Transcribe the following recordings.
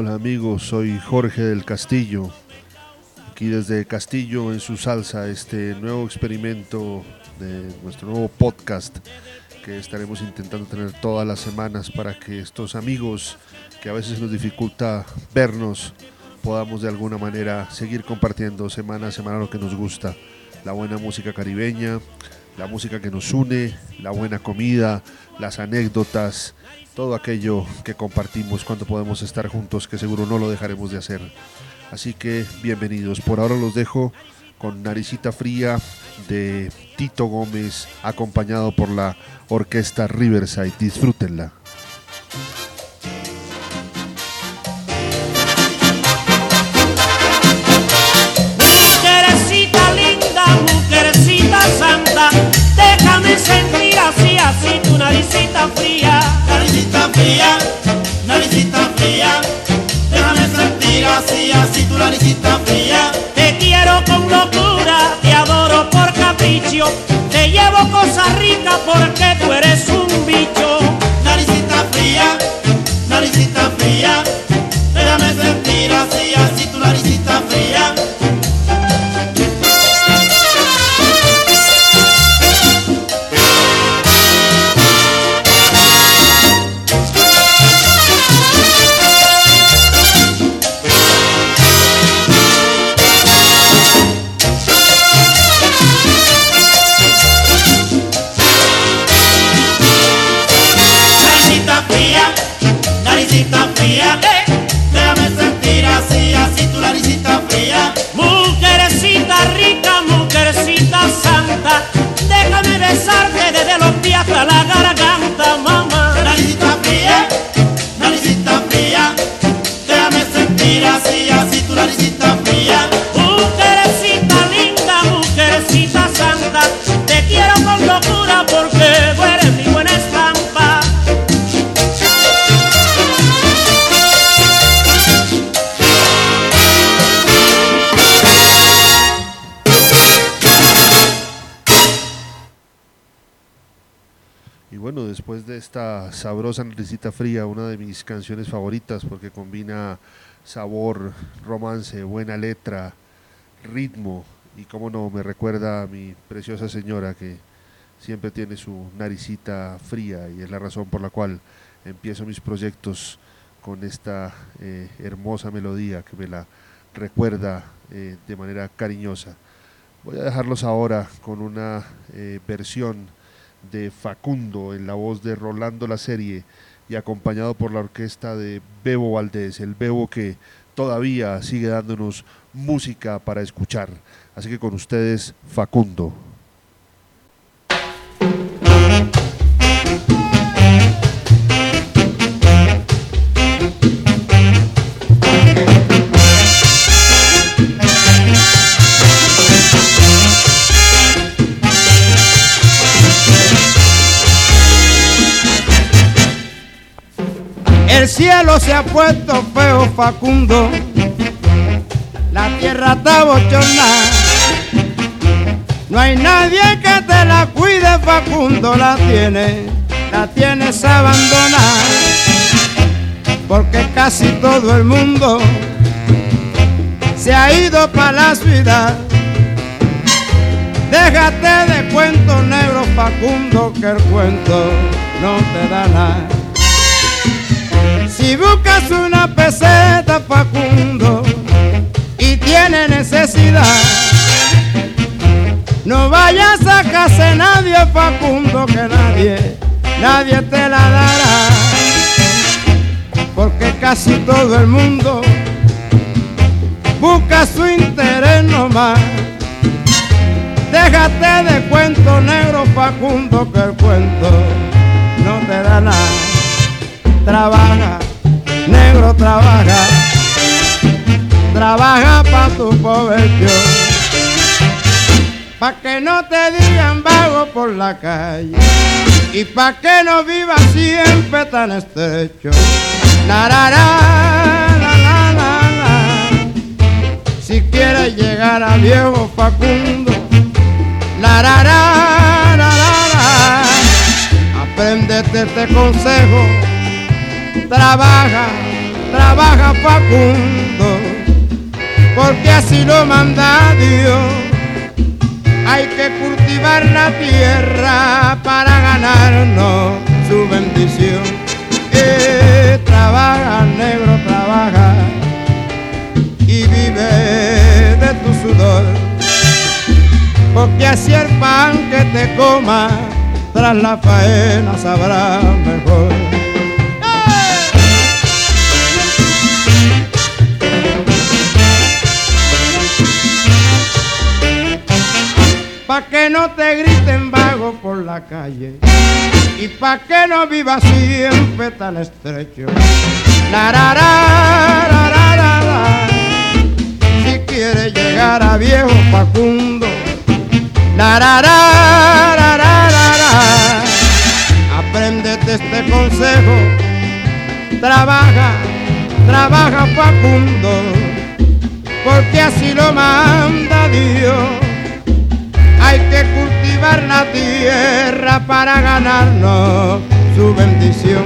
Hola amigos, soy Jorge del Castillo. Aquí desde Castillo en su salsa, este nuevo experimento de nuestro nuevo podcast que estaremos intentando tener todas las semanas para que estos amigos que a veces nos dificulta vernos podamos de alguna manera seguir compartiendo semana a semana lo que nos gusta, la buena música caribeña, la música que nos une, la buena comida, las anécdotas, todo aquello que compartimos cuando podemos estar juntos, que seguro no lo dejaremos de hacer. Así que bienvenidos. Por ahora los dejo con Naricita Fría de Tito Gómez, acompañado por la orquesta Riverside. Disfrútenla. Naricita fría. Naricita fría, naricita fría, déjame sentir así, así tu naricita fría. Te quiero con locura, te adoro por capricho, te llevo cosas ricas porque bueno, después de esta sabrosa naricita fría, una de mis canciones favoritas porque combina sabor, romance, buena letra, ritmo y como no, me recuerda a mi preciosa señora que siempre tiene su naricita fría y es la razón por la cual empiezo mis proyectos con esta eh, hermosa melodía que me la recuerda eh, de manera cariñosa. Voy a dejarlos ahora con una eh, versión de Facundo en la voz de Rolando la serie y acompañado por la orquesta de Bebo Valdés, el Bebo que todavía sigue dándonos música para escuchar. Así que con ustedes, Facundo. Cielo se ha puesto feo, Facundo. La tierra está bochornada. No hay nadie que te la cuide, Facundo. La tiene, la tienes abandonada. Porque casi todo el mundo se ha ido para la ciudad. Déjate de cuento negro, Facundo, que el cuento no te da nada. Si buscas una peseta, Facundo, y tiene necesidad, no vayas a casa nadie, Facundo, que nadie, nadie te la dará. Porque casi todo el mundo busca su interés nomás. Déjate de cuento negro, Facundo, que el cuento no te da nada trabaja, negro trabaja, trabaja pa' tu provecho, pa' que no te digan vago por la calle y pa' que no vivas siempre tan estrecho. La, la, la. Si quieres llegar a viejo Facundo, la, la, la, la, la. Apréndete este consejo trabaja, trabaja Facundo, porque así lo manda Dios. Hay que cultivar la tierra para ganarnos su bendición. Eh, trabaja, negro, trabaja y vive de tu sudor. Porque así el pan que te coma tras la faena sabrá mejor. Pa' que no te griten vago por la calle y pa' que no vivas siempre tan estrecho. La, ra, ra, ra. Si quieres llegar a viejo Facundo, la, apréndete este consejo. Trabaja, trabaja Facundo, porque así lo manda Dios. Cultivar la tierra para ganarnos su bendición.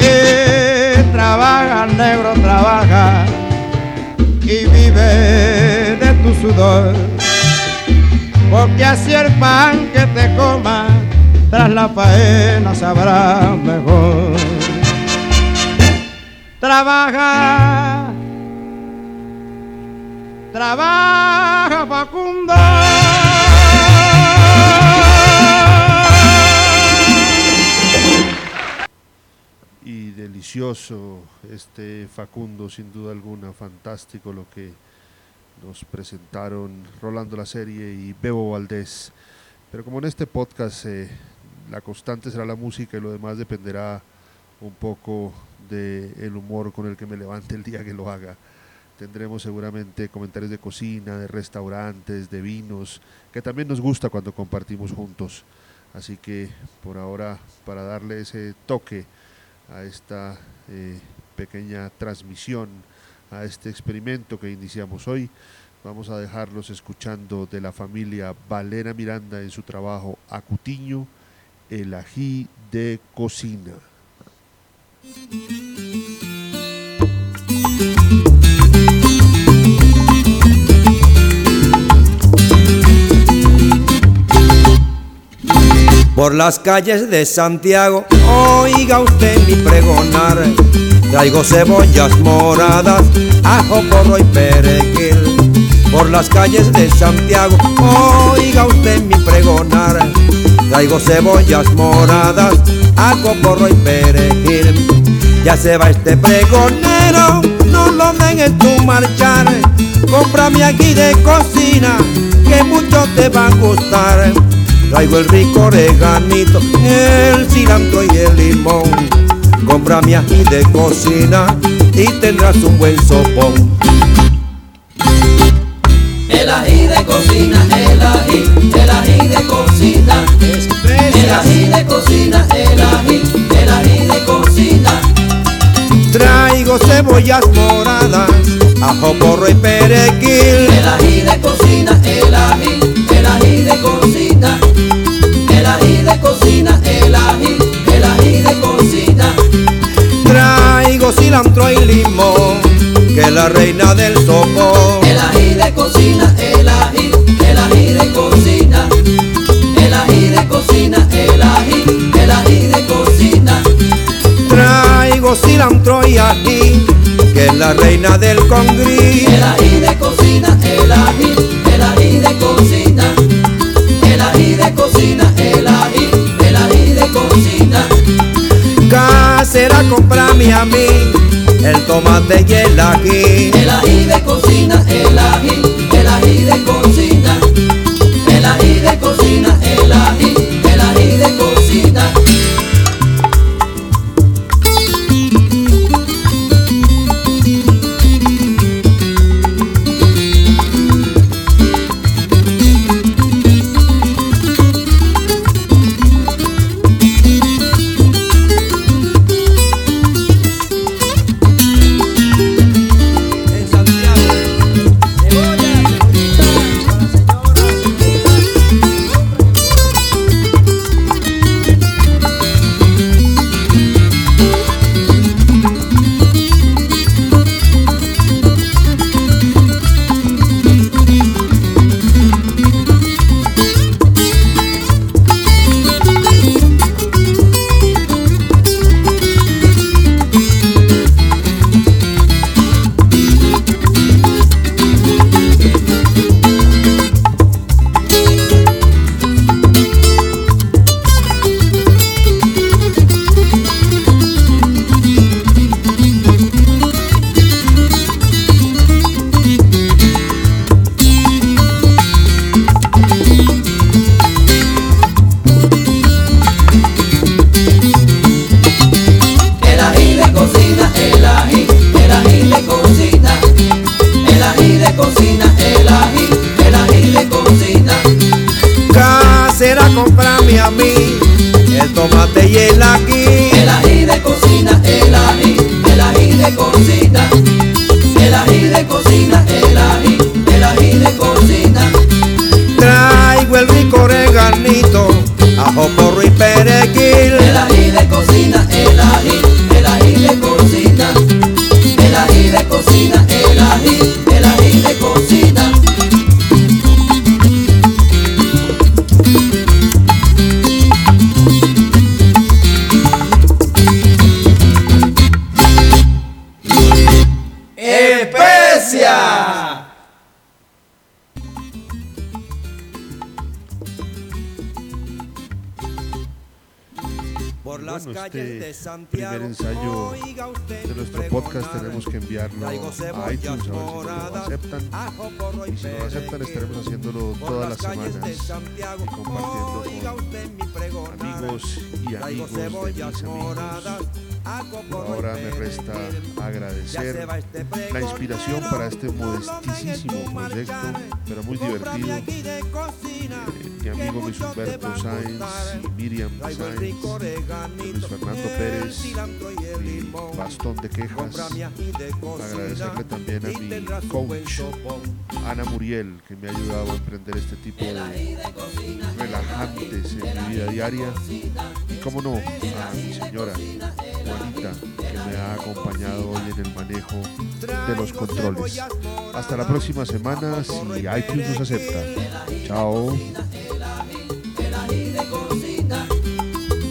Eh, trabaja, negro, trabaja y vive de tu sudor. Porque así el pan que te coma tras la faena sabrá mejor. Trabaja, trabaja Facundo. Delicioso este Facundo, sin duda alguna, fantástico lo que nos presentaron Rolando la serie y Bebo Valdés. Pero como en este podcast eh, la constante será la música y lo demás dependerá un poco del humor con el que me levante el día que lo haga. Tendremos seguramente comentarios de cocina, de restaurantes, de vinos, que también nos gusta cuando compartimos juntos. Así que por ahora, para darle ese toque a esta eh, pequeña transmisión, a este experimento que iniciamos hoy, vamos a dejarlos escuchando de la familia Valera Miranda en su trabajo Acutiño, el ají de cocina. Por las calles de Santiago, oiga usted mi pregonar. Traigo cebollas moradas, ajo, porro y perejil. Por las calles de Santiago, oiga usted mi pregonar. Traigo cebollas moradas, ajo, porro y perejil. Ya se va este pregonero, no lo dejes tú marchar. Cómprame aquí de cocina, que mucho te va a gustar. Traigo el rico oreganito, el cilantro y el limón. Compra mi ají de cocina y tendrás un buen sopón. El ají de cocina, el ají, el ají de cocina. El ají de cocina, el ají, el ají de cocina. Traigo cebollas moradas, ajo, porro y perejil. El ají de cocina, cilantro y ají, que es la reina del congrí. El ají de cocina, el ají, el ají de cocina. El ají de cocina, el ají, el ají de cocina. Casera, comprame a mí el tomate y el ají. El ají de cocina, el ají, el ají de cocina. El ají de cocina, tomate y el ají. El ají de cocina, el ají, el ají de cocina. El ají de cocina, el ají, el ají de cocina. Las Bueno, calles este de Santiago. primer ensayo oiga usted de nuestro podcast tenemos que enviarlo a iTunes a ver si lo aceptan. Y si no lo aceptan estaremos haciéndolo todas las semanas y compartiendo oiga con usted mi pregonar. amigos y amigos de mis amigos. Ahora me resta agradecer este la inspiración para este modestísimo proyecto, pero muy divertido. Eh, mi amigo Luis Humberto Sáenz y Miriam Sáenz, Luis Fernando Pérez, y bastón de quejas. Agradecerle también a mi coach. Ana Muriel, que me ha ayudado a emprender este tipo de relajantes en mi vida diaria. Y cómo no, a mi señora Juanita, que me ha acompañado hoy en el manejo de los controles. Hasta la próxima semana, si iTunes nos acepta. Chao. El ají de cocina,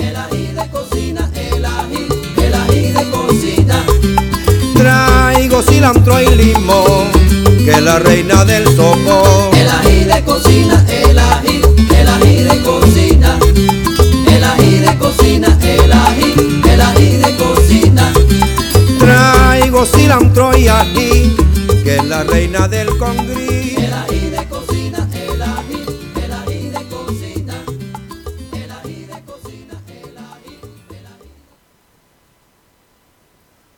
el ají de cocina, el ají, el ají de cocina. Traigo cilantro y limón, que es la reina del sopón. El ají de cocina, el ají, el ají de cocina. Cilantro y ají, que es la reina del congrí.